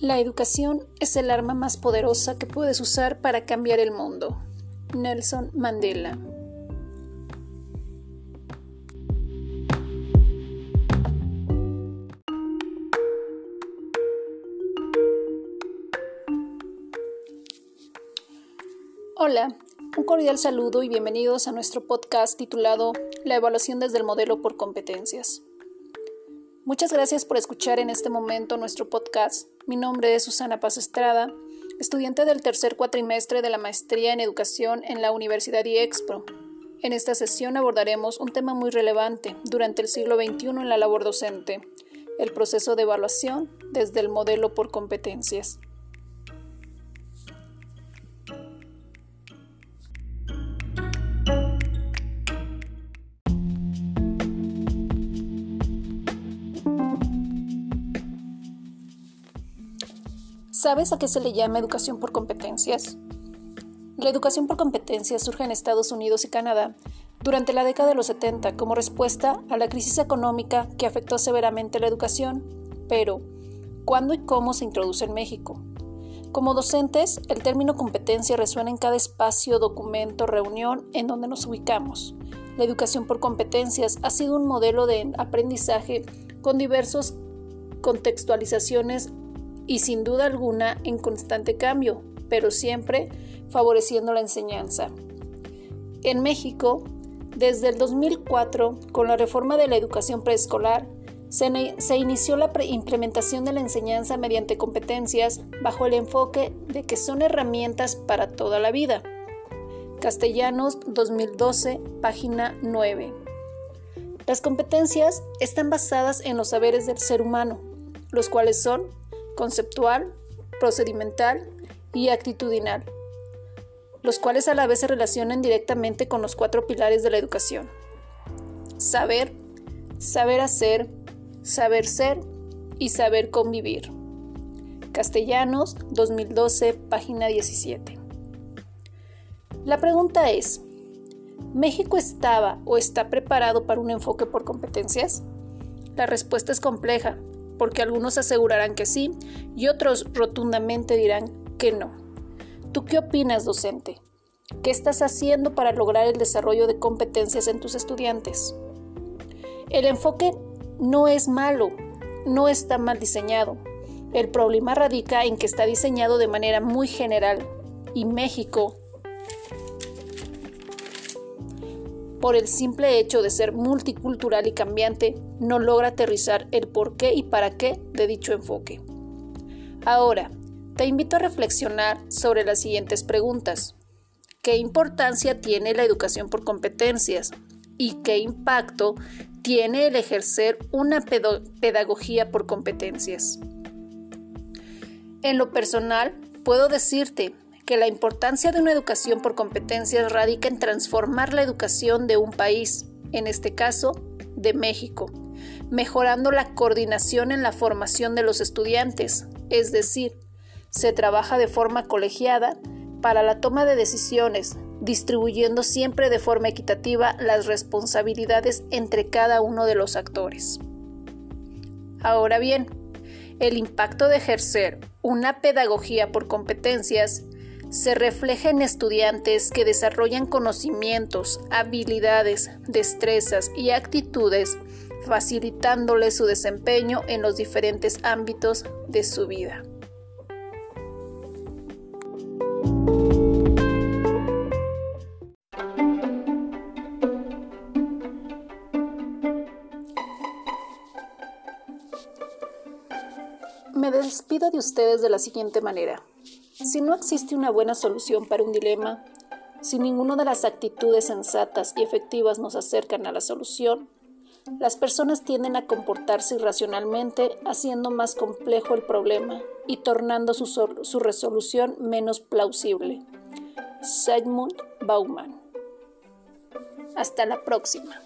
La educación es el arma más poderosa que puedes usar para cambiar el mundo. Nelson Mandela Hola, un cordial saludo y bienvenidos a nuestro podcast titulado La evaluación desde el modelo por competencias. Muchas gracias por escuchar en este momento nuestro podcast. Mi nombre es Susana Paz Estrada, estudiante del tercer cuatrimestre de la Maestría en Educación en la Universidad IEXPRO. En esta sesión abordaremos un tema muy relevante durante el siglo XXI en la labor docente, el proceso de evaluación desde el modelo por competencias. ¿Sabes a qué se le llama educación por competencias? La educación por competencias surge en Estados Unidos y Canadá durante la década de los 70 como respuesta a la crisis económica que afectó severamente la educación. Pero, ¿cuándo y cómo se introduce en México? Como docentes, el término competencia resuena en cada espacio, documento, reunión en donde nos ubicamos. La educación por competencias ha sido un modelo de aprendizaje con diversas contextualizaciones y sin duda alguna en constante cambio, pero siempre favoreciendo la enseñanza. En México, desde el 2004, con la reforma de la educación preescolar, se, inició la implementación de la enseñanza mediante competencias bajo el enfoque de que son herramientas para toda la vida. Castellanos 2012, página 9. Las competencias están basadas en los saberes del ser humano, los cuales son conceptual, procedimental y actitudinal, los cuales a la vez se relacionan directamente con los cuatro pilares de la educación. Saber, saber hacer, saber ser y saber convivir. Castellanos, 2012, página 17. La pregunta es, ¿México estaba o está preparado para un enfoque por competencias? La respuesta es compleja, porque algunos asegurarán que sí y otros rotundamente dirán que no. ¿Tú qué opinas, docente? ¿Qué estás haciendo para lograr el desarrollo de competencias en tus estudiantes? El enfoque no es malo, no está mal diseñado. El problema radica en que está diseñado de manera muy general y México por el simple hecho de ser multicultural y cambiante, no logra aterrizar el por qué y para qué de dicho enfoque. Ahora, te invito a reflexionar sobre las siguientes preguntas. ¿Qué importancia tiene la educación por competencias? ¿Y qué impacto tiene el ejercer una pedagogía por competencias? En lo personal, puedo decirte que la importancia de una educación por competencias radica en transformar la educación de un país, en este caso, de México, mejorando la coordinación en la formación de los estudiantes, es decir, se trabaja de forma colegiada para la toma de decisiones, distribuyendo siempre de forma equitativa las responsabilidades entre cada uno de los actores. Ahora bien, el impacto de ejercer una pedagogía por competencias se refleja en estudiantes que desarrollan conocimientos, habilidades, destrezas y actitudes, facilitándoles su desempeño en los diferentes ámbitos de su vida. Me despido de ustedes de la siguiente manera. Si no existe una buena solución para un dilema, si ninguna de las actitudes sensatas y efectivas nos acercan a la solución, las personas tienden a comportarse irracionalmente, haciendo más complejo el problema y tornando su, su resolución menos plausible. Sigmund Bauman. Hasta la próxima.